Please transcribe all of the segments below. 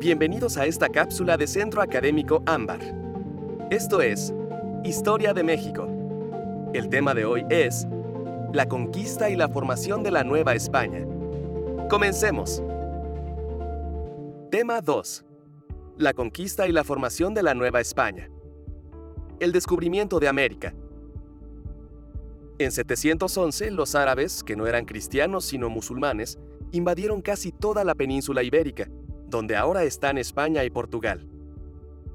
Bienvenidos a esta cápsula de Centro Académico Ámbar. Esto es Historia de México. El tema de hoy es la conquista y la formación de la Nueva España. Comencemos. Tema 2. La conquista y la formación de la Nueva España. El descubrimiento de América. En 711, los árabes, que no eran cristianos sino musulmanes, invadieron casi toda la península ibérica donde ahora están España y Portugal.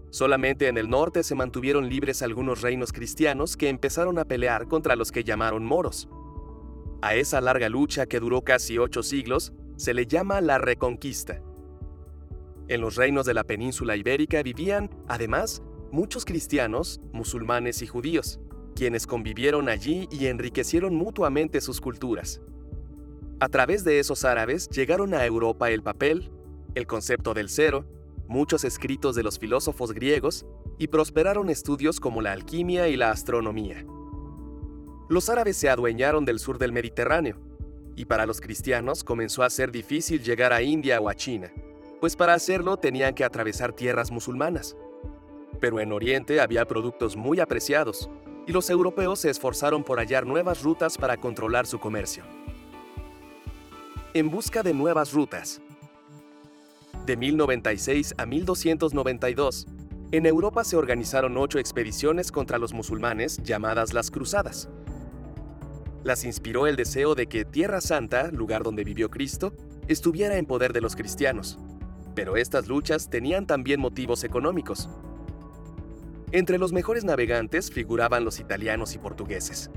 Solamente en el norte se mantuvieron libres algunos reinos cristianos que empezaron a pelear contra los que llamaron moros. A esa larga lucha que duró casi ocho siglos se le llama la Reconquista. En los reinos de la península ibérica vivían, además, muchos cristianos, musulmanes y judíos, quienes convivieron allí y enriquecieron mutuamente sus culturas. A través de esos árabes llegaron a Europa el papel, el concepto del cero, muchos escritos de los filósofos griegos y prosperaron estudios como la alquimia y la astronomía. Los árabes se adueñaron del sur del Mediterráneo, y para los cristianos comenzó a ser difícil llegar a India o a China, pues para hacerlo tenían que atravesar tierras musulmanas. Pero en Oriente había productos muy apreciados, y los europeos se esforzaron por hallar nuevas rutas para controlar su comercio. En busca de nuevas rutas, de 1096 a 1292, en Europa se organizaron ocho expediciones contra los musulmanes llamadas las Cruzadas. Las inspiró el deseo de que Tierra Santa, lugar donde vivió Cristo, estuviera en poder de los cristianos. Pero estas luchas tenían también motivos económicos. Entre los mejores navegantes figuraban los italianos y portugueses.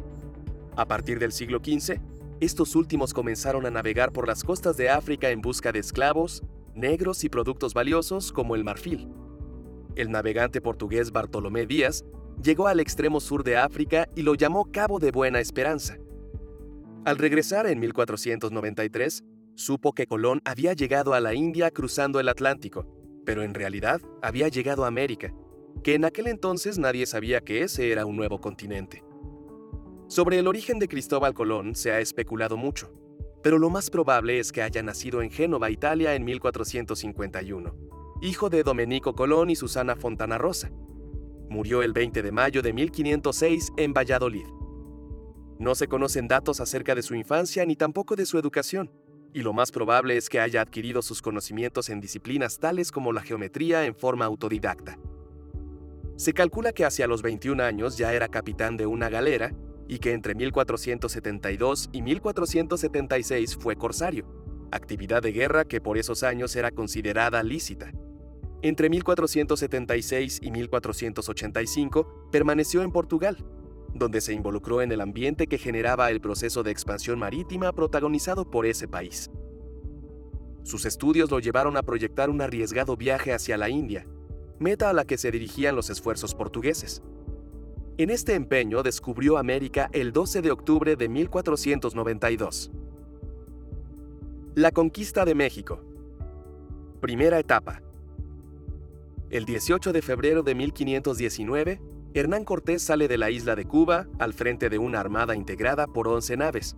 A partir del siglo XV, estos últimos comenzaron a navegar por las costas de África en busca de esclavos, negros y productos valiosos como el marfil. El navegante portugués Bartolomé Díaz llegó al extremo sur de África y lo llamó Cabo de Buena Esperanza. Al regresar en 1493, supo que Colón había llegado a la India cruzando el Atlántico, pero en realidad había llegado a América, que en aquel entonces nadie sabía que ese era un nuevo continente. Sobre el origen de Cristóbal Colón se ha especulado mucho pero lo más probable es que haya nacido en Génova, Italia, en 1451, hijo de Domenico Colón y Susana Fontana Rosa. Murió el 20 de mayo de 1506 en Valladolid. No se conocen datos acerca de su infancia ni tampoco de su educación, y lo más probable es que haya adquirido sus conocimientos en disciplinas tales como la geometría en forma autodidacta. Se calcula que hacia los 21 años ya era capitán de una galera y que entre 1472 y 1476 fue corsario, actividad de guerra que por esos años era considerada lícita. Entre 1476 y 1485 permaneció en Portugal, donde se involucró en el ambiente que generaba el proceso de expansión marítima protagonizado por ese país. Sus estudios lo llevaron a proyectar un arriesgado viaje hacia la India, meta a la que se dirigían los esfuerzos portugueses. En este empeño descubrió América el 12 de octubre de 1492. La conquista de México. Primera etapa. El 18 de febrero de 1519, Hernán Cortés sale de la isla de Cuba al frente de una armada integrada por 11 naves.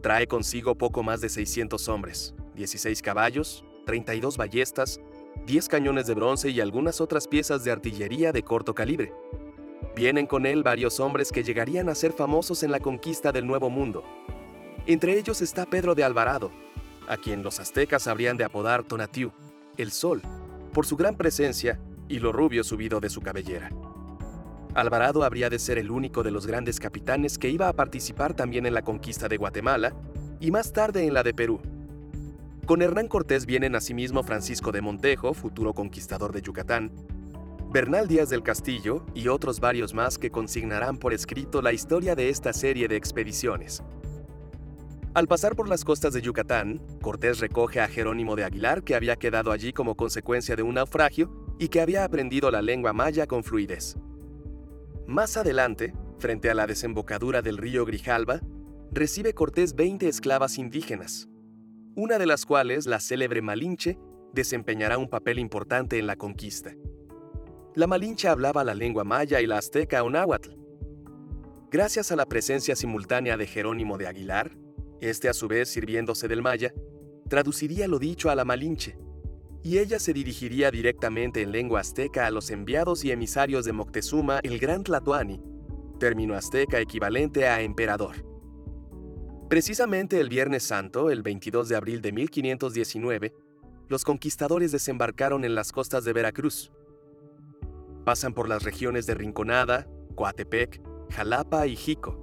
Trae consigo poco más de 600 hombres, 16 caballos, 32 ballestas, 10 cañones de bronce y algunas otras piezas de artillería de corto calibre. Vienen con él varios hombres que llegarían a ser famosos en la conquista del Nuevo Mundo. Entre ellos está Pedro de Alvarado, a quien los aztecas habrían de apodar Tonatiuh, el Sol, por su gran presencia y lo rubio subido de su cabellera. Alvarado habría de ser el único de los grandes capitanes que iba a participar también en la conquista de Guatemala y más tarde en la de Perú. Con Hernán Cortés vienen asimismo Francisco de Montejo, futuro conquistador de Yucatán, Bernal Díaz del Castillo y otros varios más que consignarán por escrito la historia de esta serie de expediciones. Al pasar por las costas de Yucatán, Cortés recoge a Jerónimo de Aguilar, que había quedado allí como consecuencia de un naufragio y que había aprendido la lengua maya con fluidez. Más adelante, frente a la desembocadura del río Grijalba, recibe Cortés 20 esclavas indígenas, una de las cuales, la célebre Malinche, desempeñará un papel importante en la conquista. La Malinche hablaba la lengua maya y la azteca o. Gracias a la presencia simultánea de Jerónimo de Aguilar, este a su vez sirviéndose del maya, traduciría lo dicho a la Malinche, y ella se dirigiría directamente en lengua azteca a los enviados y emisarios de Moctezuma el Gran Tlatoani, término azteca equivalente a emperador. Precisamente el Viernes Santo, el 22 de abril de 1519, los conquistadores desembarcaron en las costas de Veracruz. Pasan por las regiones de Rinconada, Coatepec, Jalapa y Jico.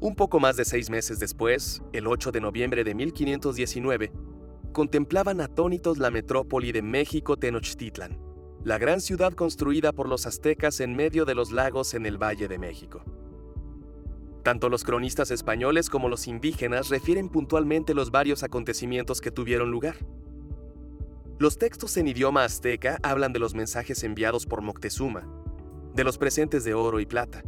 Un poco más de seis meses después, el 8 de noviembre de 1519, contemplaban atónitos la metrópoli de México Tenochtitlan, la gran ciudad construida por los aztecas en medio de los lagos en el Valle de México. Tanto los cronistas españoles como los indígenas refieren puntualmente los varios acontecimientos que tuvieron lugar. Los textos en idioma azteca hablan de los mensajes enviados por Moctezuma, de los presentes de oro y plata.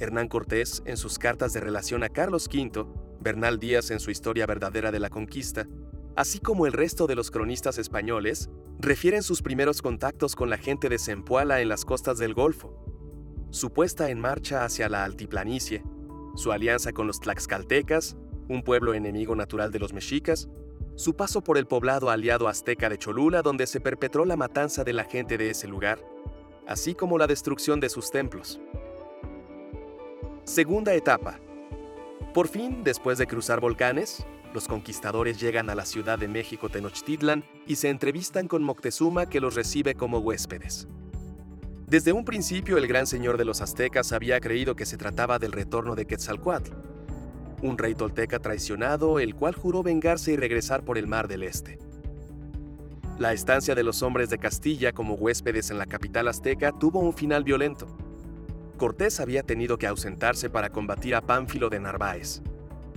Hernán Cortés, en sus cartas de relación a Carlos V, Bernal Díaz en su Historia verdadera de la conquista, así como el resto de los cronistas españoles, refieren sus primeros contactos con la gente de Zempoala en las costas del Golfo, su puesta en marcha hacia la altiplanicie, su alianza con los tlaxcaltecas, un pueblo enemigo natural de los mexicas, su paso por el poblado aliado azteca de Cholula donde se perpetró la matanza de la gente de ese lugar, así como la destrucción de sus templos. Segunda etapa. Por fin, después de cruzar volcanes, los conquistadores llegan a la ciudad de México Tenochtitlan y se entrevistan con Moctezuma que los recibe como huéspedes. Desde un principio el gran señor de los aztecas había creído que se trataba del retorno de Quetzalcoatl, un rey tolteca traicionado el cual juró vengarse y regresar por el mar del este. La estancia de los hombres de Castilla como huéspedes en la capital azteca tuvo un final violento. Cortés había tenido que ausentarse para combatir a Pánfilo de Narváez,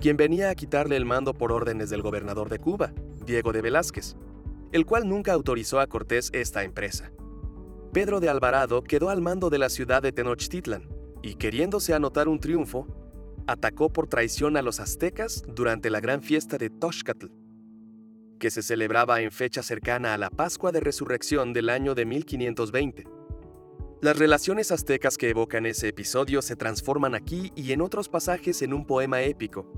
quien venía a quitarle el mando por órdenes del gobernador de Cuba, Diego de Velázquez, el cual nunca autorizó a Cortés esta empresa. Pedro de Alvarado quedó al mando de la ciudad de Tenochtitlan y, queriéndose anotar un triunfo, atacó por traición a los aztecas durante la gran fiesta de Toxcatl, que se celebraba en fecha cercana a la Pascua de Resurrección del año de 1520. Las relaciones aztecas que evocan ese episodio se transforman aquí y en otros pasajes en un poema épico,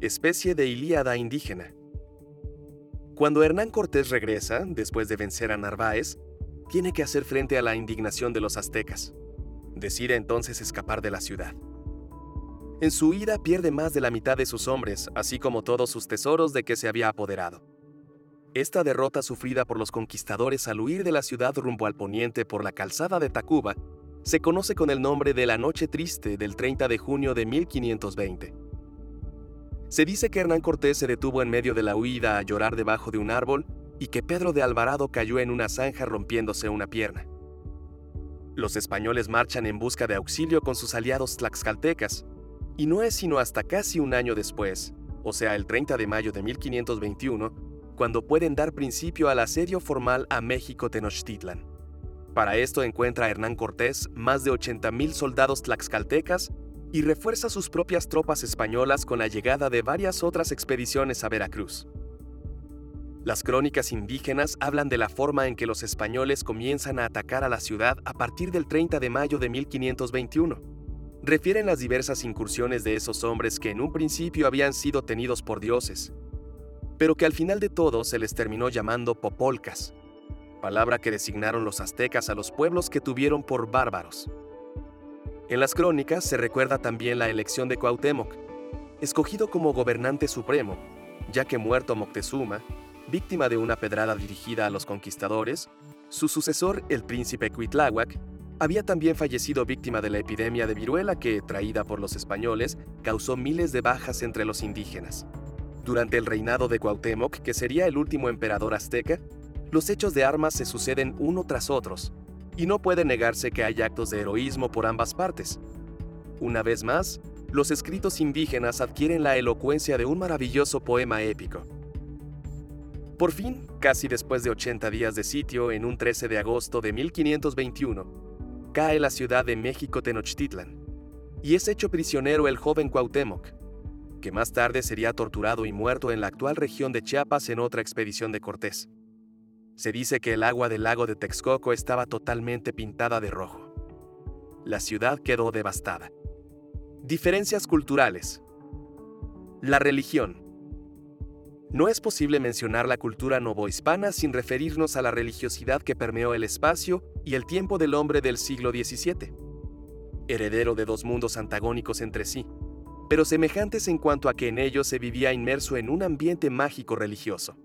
especie de Ilíada indígena. Cuando Hernán Cortés regresa, después de vencer a Narváez, tiene que hacer frente a la indignación de los aztecas. Decide entonces escapar de la ciudad. En su huida pierde más de la mitad de sus hombres, así como todos sus tesoros de que se había apoderado. Esta derrota sufrida por los conquistadores al huir de la ciudad rumbo al poniente por la calzada de Tacuba se conoce con el nombre de la Noche Triste del 30 de junio de 1520. Se dice que Hernán Cortés se detuvo en medio de la huida a llorar debajo de un árbol y que Pedro de Alvarado cayó en una zanja rompiéndose una pierna. Los españoles marchan en busca de auxilio con sus aliados tlaxcaltecas, y no es sino hasta casi un año después, o sea el 30 de mayo de 1521, cuando pueden dar principio al asedio formal a México Tenochtitlan. Para esto encuentra Hernán Cortés más de 80.000 soldados tlaxcaltecas y refuerza sus propias tropas españolas con la llegada de varias otras expediciones a Veracruz. Las crónicas indígenas hablan de la forma en que los españoles comienzan a atacar a la ciudad a partir del 30 de mayo de 1521. Refieren las diversas incursiones de esos hombres que en un principio habían sido tenidos por dioses, pero que al final de todo se les terminó llamando popolcas, palabra que designaron los aztecas a los pueblos que tuvieron por bárbaros. En las crónicas se recuerda también la elección de Cuauhtémoc, escogido como gobernante supremo, ya que muerto Moctezuma, víctima de una pedrada dirigida a los conquistadores, su sucesor, el príncipe Cuitláhuac, había también fallecido víctima de la epidemia de viruela que, traída por los españoles, causó miles de bajas entre los indígenas. Durante el reinado de Cuauhtémoc, que sería el último emperador azteca, los hechos de armas se suceden uno tras otros, y no puede negarse que hay actos de heroísmo por ambas partes. Una vez más, los escritos indígenas adquieren la elocuencia de un maravilloso poema épico. Por fin, casi después de 80 días de sitio, en un 13 de agosto de 1521, cae la ciudad de México Tenochtitlan, y es hecho prisionero el joven Cuauhtémoc, que más tarde sería torturado y muerto en la actual región de Chiapas en otra expedición de Cortés. Se dice que el agua del lago de Texcoco estaba totalmente pintada de rojo. La ciudad quedó devastada. Diferencias culturales. La religión. No es posible mencionar la cultura novohispana sin referirnos a la religiosidad que permeó el espacio y el tiempo del hombre del siglo XVII. Heredero de dos mundos antagónicos entre sí, pero semejantes en cuanto a que en ellos se vivía inmerso en un ambiente mágico religioso.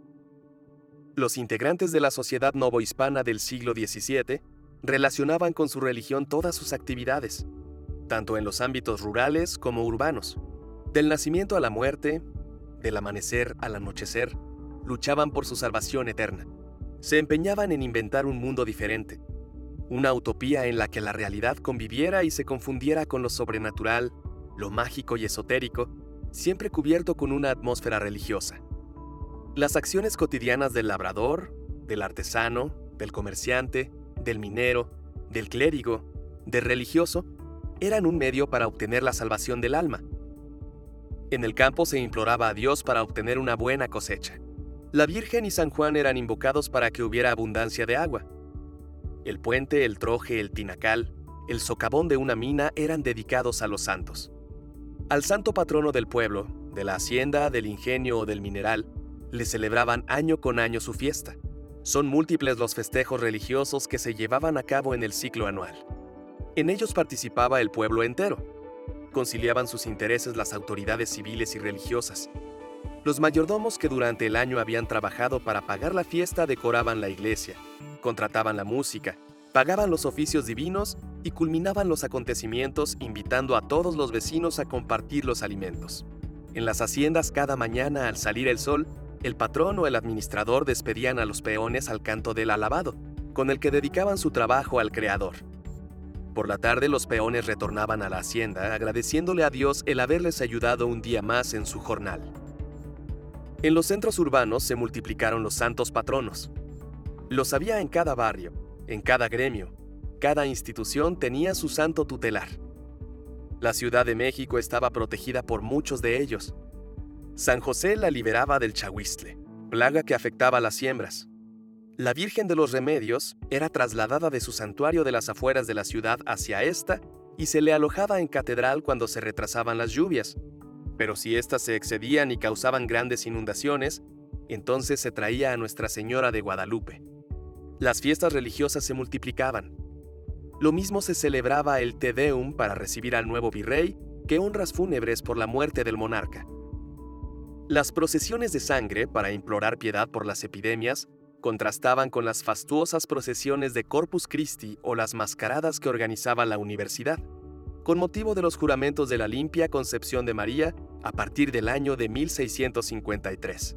Los integrantes de la sociedad novohispana del siglo XVII relacionaban con su religión todas sus actividades, tanto en los ámbitos rurales como urbanos. Del nacimiento a la muerte, del amanecer al anochecer, luchaban por su salvación eterna. Se empeñaban en inventar un mundo diferente, una utopía en la que la realidad conviviera y se confundiera con lo sobrenatural, lo mágico y esotérico, siempre cubierto con una atmósfera religiosa. Las acciones cotidianas del labrador, del artesano, del comerciante, del minero, del clérigo, del religioso, eran un medio para obtener la salvación del alma. En el campo se imploraba a Dios para obtener una buena cosecha. La Virgen y San Juan eran invocados para que hubiera abundancia de agua. El puente, el troje, el tinacal, el socavón de una mina eran dedicados a los santos. Al santo patrono del pueblo, de la hacienda, del ingenio o del mineral, le celebraban año con año su fiesta. Son múltiples los festejos religiosos que se llevaban a cabo en el ciclo anual. En ellos participaba el pueblo entero. Conciliaban sus intereses las autoridades civiles y religiosas. Los mayordomos que durante el año habían trabajado para pagar la fiesta decoraban la iglesia, contrataban la música, pagaban los oficios divinos y culminaban los acontecimientos invitando a todos los vecinos a compartir los alimentos. En las haciendas cada mañana al salir el sol el patrón o el administrador despedían a los peones al canto del alabado, con el que dedicaban su trabajo al Creador. Por la tarde los peones retornaban a la hacienda agradeciéndole a Dios el haberles ayudado un día más en su jornal. En los centros urbanos se multiplicaron los santos patronos. Los había en cada barrio, en cada gremio, cada institución tenía su santo tutelar. La Ciudad de México estaba protegida por muchos de ellos, San José la liberaba del chahuistle, plaga que afectaba las siembras. La Virgen de los Remedios era trasladada de su santuario de las afueras de la ciudad hacia esta y se le alojaba en catedral cuando se retrasaban las lluvias. Pero si éstas se excedían y causaban grandes inundaciones, entonces se traía a Nuestra Señora de Guadalupe. Las fiestas religiosas se multiplicaban. Lo mismo se celebraba el Te Deum para recibir al nuevo virrey que honras fúnebres por la muerte del monarca. Las procesiones de sangre para implorar piedad por las epidemias contrastaban con las fastuosas procesiones de Corpus Christi o las mascaradas que organizaba la universidad, con motivo de los juramentos de la limpia concepción de María a partir del año de 1653.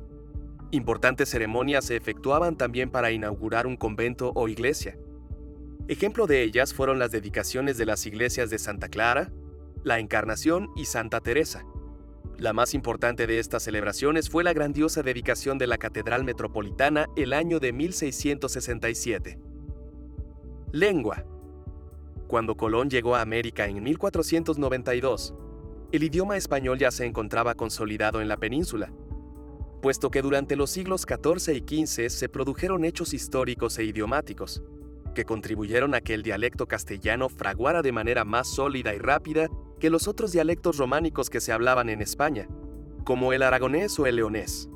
Importantes ceremonias se efectuaban también para inaugurar un convento o iglesia. Ejemplo de ellas fueron las dedicaciones de las iglesias de Santa Clara, la Encarnación y Santa Teresa, la más importante de estas celebraciones fue la grandiosa dedicación de la Catedral Metropolitana el año de 1667. Lengua. Cuando Colón llegó a América en 1492, el idioma español ya se encontraba consolidado en la península, puesto que durante los siglos XIV y XV se produjeron hechos históricos e idiomáticos, que contribuyeron a que el dialecto castellano fraguara de manera más sólida y rápida que los otros dialectos románicos que se hablaban en España, como el aragonés o el leonés,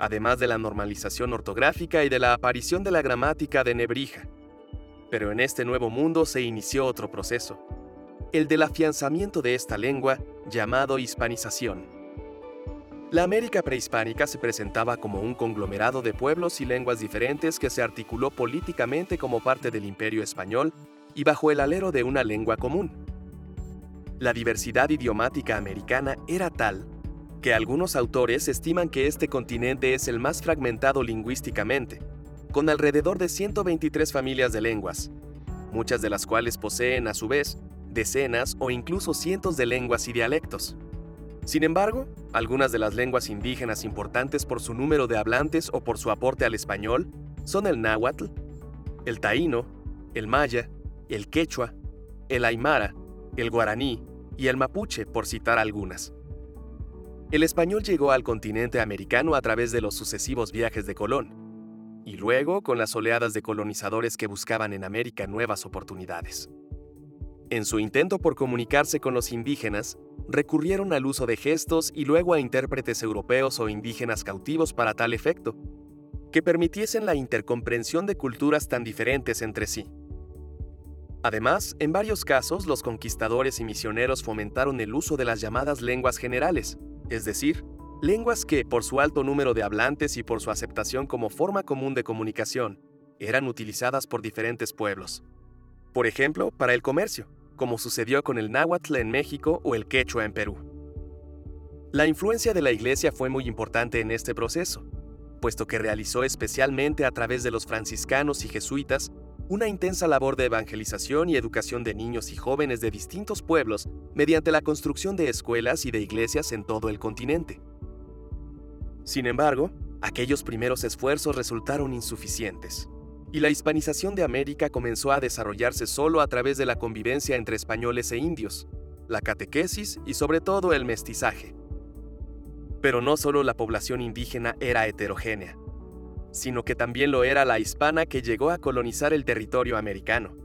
además de la normalización ortográfica y de la aparición de la gramática de Nebrija. Pero en este nuevo mundo se inició otro proceso, el del afianzamiento de esta lengua llamado hispanización. La América prehispánica se presentaba como un conglomerado de pueblos y lenguas diferentes que se articuló políticamente como parte del imperio español y bajo el alero de una lengua común. La diversidad idiomática americana era tal que algunos autores estiman que este continente es el más fragmentado lingüísticamente, con alrededor de 123 familias de lenguas, muchas de las cuales poseen a su vez decenas o incluso cientos de lenguas y dialectos. Sin embargo, algunas de las lenguas indígenas importantes por su número de hablantes o por su aporte al español son el náhuatl, el taíno, el maya, el quechua, el aymara, el guaraní, y el mapuche, por citar algunas. El español llegó al continente americano a través de los sucesivos viajes de Colón, y luego con las oleadas de colonizadores que buscaban en América nuevas oportunidades. En su intento por comunicarse con los indígenas, recurrieron al uso de gestos y luego a intérpretes europeos o indígenas cautivos para tal efecto, que permitiesen la intercomprensión de culturas tan diferentes entre sí. Además, en varios casos los conquistadores y misioneros fomentaron el uso de las llamadas lenguas generales, es decir, lenguas que, por su alto número de hablantes y por su aceptación como forma común de comunicación, eran utilizadas por diferentes pueblos. Por ejemplo, para el comercio, como sucedió con el náhuatl en México o el quechua en Perú. La influencia de la Iglesia fue muy importante en este proceso, puesto que realizó especialmente a través de los franciscanos y jesuitas una intensa labor de evangelización y educación de niños y jóvenes de distintos pueblos mediante la construcción de escuelas y de iglesias en todo el continente. Sin embargo, aquellos primeros esfuerzos resultaron insuficientes y la hispanización de América comenzó a desarrollarse solo a través de la convivencia entre españoles e indios, la catequesis y sobre todo el mestizaje. Pero no solo la población indígena era heterogénea, sino que también lo era la hispana que llegó a colonizar el territorio americano,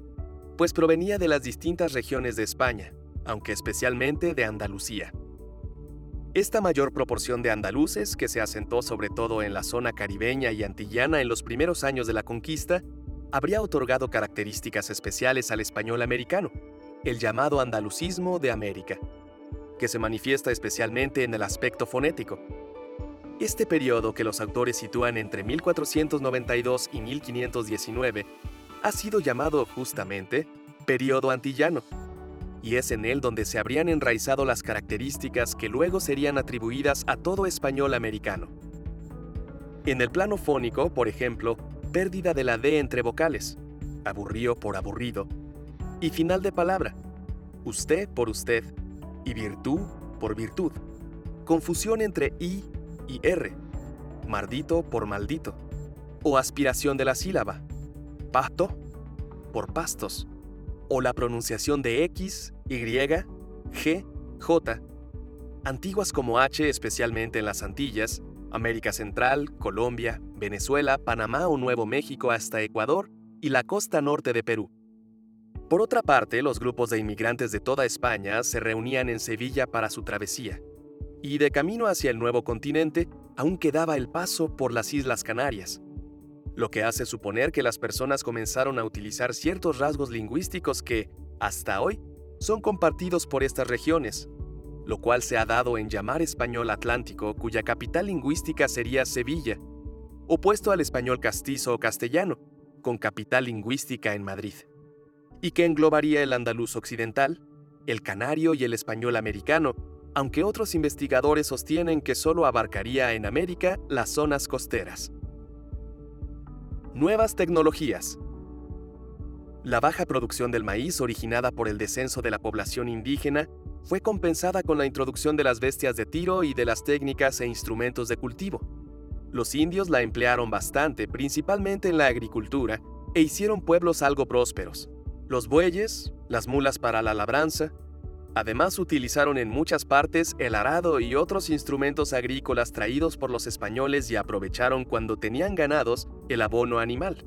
pues provenía de las distintas regiones de España, aunque especialmente de Andalucía. Esta mayor proporción de andaluces, que se asentó sobre todo en la zona caribeña y antillana en los primeros años de la conquista, habría otorgado características especiales al español americano, el llamado andalucismo de América, que se manifiesta especialmente en el aspecto fonético. Este periodo que los autores sitúan entre 1492 y 1519 ha sido llamado justamente periodo antillano y es en él donde se habrían enraizado las características que luego serían atribuidas a todo español americano. En el plano fónico, por ejemplo, pérdida de la D entre vocales, aburrío por aburrido, y final de palabra, usted por usted, y virtud por virtud, confusión entre I y R, maldito por maldito, o aspiración de la sílaba, pasto por pastos, o la pronunciación de X, Y, G, J, antiguas como H especialmente en las Antillas, América Central, Colombia, Venezuela, Panamá o Nuevo México hasta Ecuador y la costa norte de Perú. Por otra parte, los grupos de inmigrantes de toda España se reunían en Sevilla para su travesía, y de camino hacia el nuevo continente aún quedaba el paso por las Islas Canarias, lo que hace suponer que las personas comenzaron a utilizar ciertos rasgos lingüísticos que, hasta hoy, son compartidos por estas regiones, lo cual se ha dado en llamar español atlántico, cuya capital lingüística sería Sevilla, opuesto al español castizo o castellano, con capital lingüística en Madrid, y que englobaría el andaluz occidental, el canario y el español americano, aunque otros investigadores sostienen que solo abarcaría en América las zonas costeras. Nuevas tecnologías. La baja producción del maíz originada por el descenso de la población indígena fue compensada con la introducción de las bestias de tiro y de las técnicas e instrumentos de cultivo. Los indios la emplearon bastante, principalmente en la agricultura, e hicieron pueblos algo prósperos. Los bueyes, las mulas para la labranza, Además utilizaron en muchas partes el arado y otros instrumentos agrícolas traídos por los españoles y aprovecharon cuando tenían ganados el abono animal.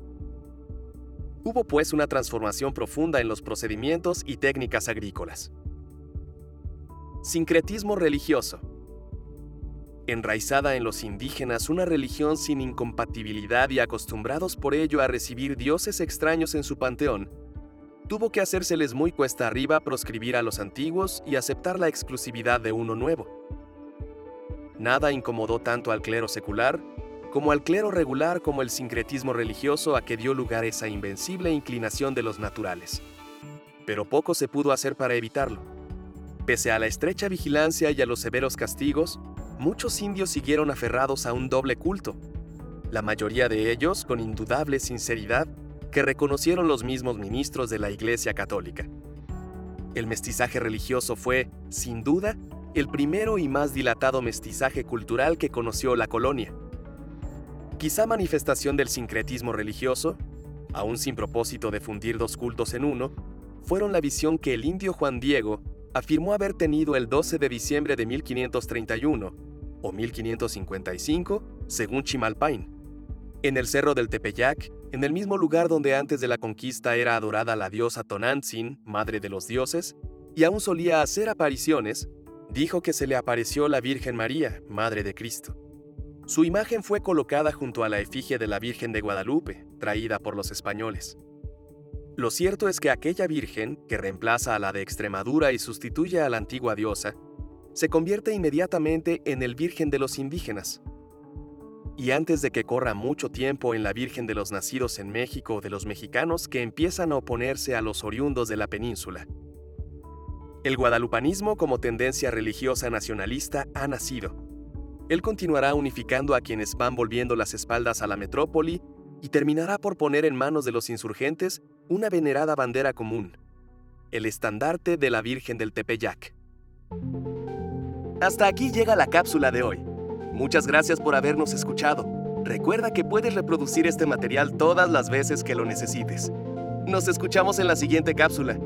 Hubo pues una transformación profunda en los procedimientos y técnicas agrícolas. Sincretismo religioso. Enraizada en los indígenas una religión sin incompatibilidad y acostumbrados por ello a recibir dioses extraños en su panteón, tuvo que hacérseles muy cuesta arriba proscribir a los antiguos y aceptar la exclusividad de uno nuevo. Nada incomodó tanto al clero secular como al clero regular como el sincretismo religioso a que dio lugar esa invencible inclinación de los naturales. Pero poco se pudo hacer para evitarlo. Pese a la estrecha vigilancia y a los severos castigos, muchos indios siguieron aferrados a un doble culto, la mayoría de ellos con indudable sinceridad que reconocieron los mismos ministros de la Iglesia Católica. El mestizaje religioso fue, sin duda, el primero y más dilatado mestizaje cultural que conoció la colonia. Quizá manifestación del sincretismo religioso, aún sin propósito de fundir dos cultos en uno, fueron la visión que el indio Juan Diego afirmó haber tenido el 12 de diciembre de 1531 o 1555, según Chimalpain, en el cerro del Tepeyac, en el mismo lugar donde antes de la conquista era adorada la diosa Tonantzin, madre de los dioses, y aún solía hacer apariciones, dijo que se le apareció la Virgen María, Madre de Cristo. Su imagen fue colocada junto a la efigie de la Virgen de Guadalupe, traída por los españoles. Lo cierto es que aquella Virgen, que reemplaza a la de Extremadura y sustituye a la antigua diosa, se convierte inmediatamente en el Virgen de los indígenas. Y antes de que corra mucho tiempo en la Virgen de los nacidos en México de los mexicanos que empiezan a oponerse a los oriundos de la península. El guadalupanismo como tendencia religiosa nacionalista ha nacido. Él continuará unificando a quienes van volviendo las espaldas a la metrópoli y terminará por poner en manos de los insurgentes una venerada bandera común, el estandarte de la Virgen del Tepeyac. Hasta aquí llega la cápsula de hoy. Muchas gracias por habernos escuchado. Recuerda que puedes reproducir este material todas las veces que lo necesites. Nos escuchamos en la siguiente cápsula.